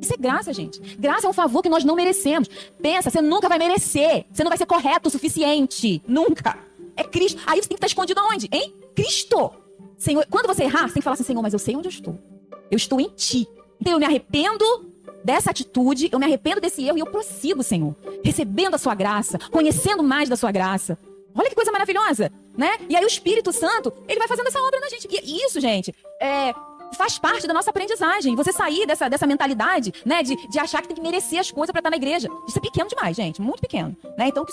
Isso é graça, gente. Graça é um favor que nós não merecemos. Pensa, você nunca vai merecer. Você não vai ser correto o suficiente. Nunca. É Cristo. Aí você tem que estar escondido aonde? Em Cristo. Senhor, quando você errar, você tem que falar assim, Senhor, mas eu sei onde eu estou. Eu estou em Ti. Então eu me arrependo dessa atitude, eu me arrependo desse erro e eu prossigo, Senhor. Recebendo a Sua graça, conhecendo mais da Sua graça. Olha que coisa maravilhosa, né? E aí o Espírito Santo, ele vai fazendo essa obra na gente. E isso, gente, é, faz parte da nossa aprendizagem. Você sair dessa, dessa mentalidade, né, de, de achar que tem que merecer as coisas para estar na igreja. Isso é pequeno demais, gente, muito pequeno, né? Então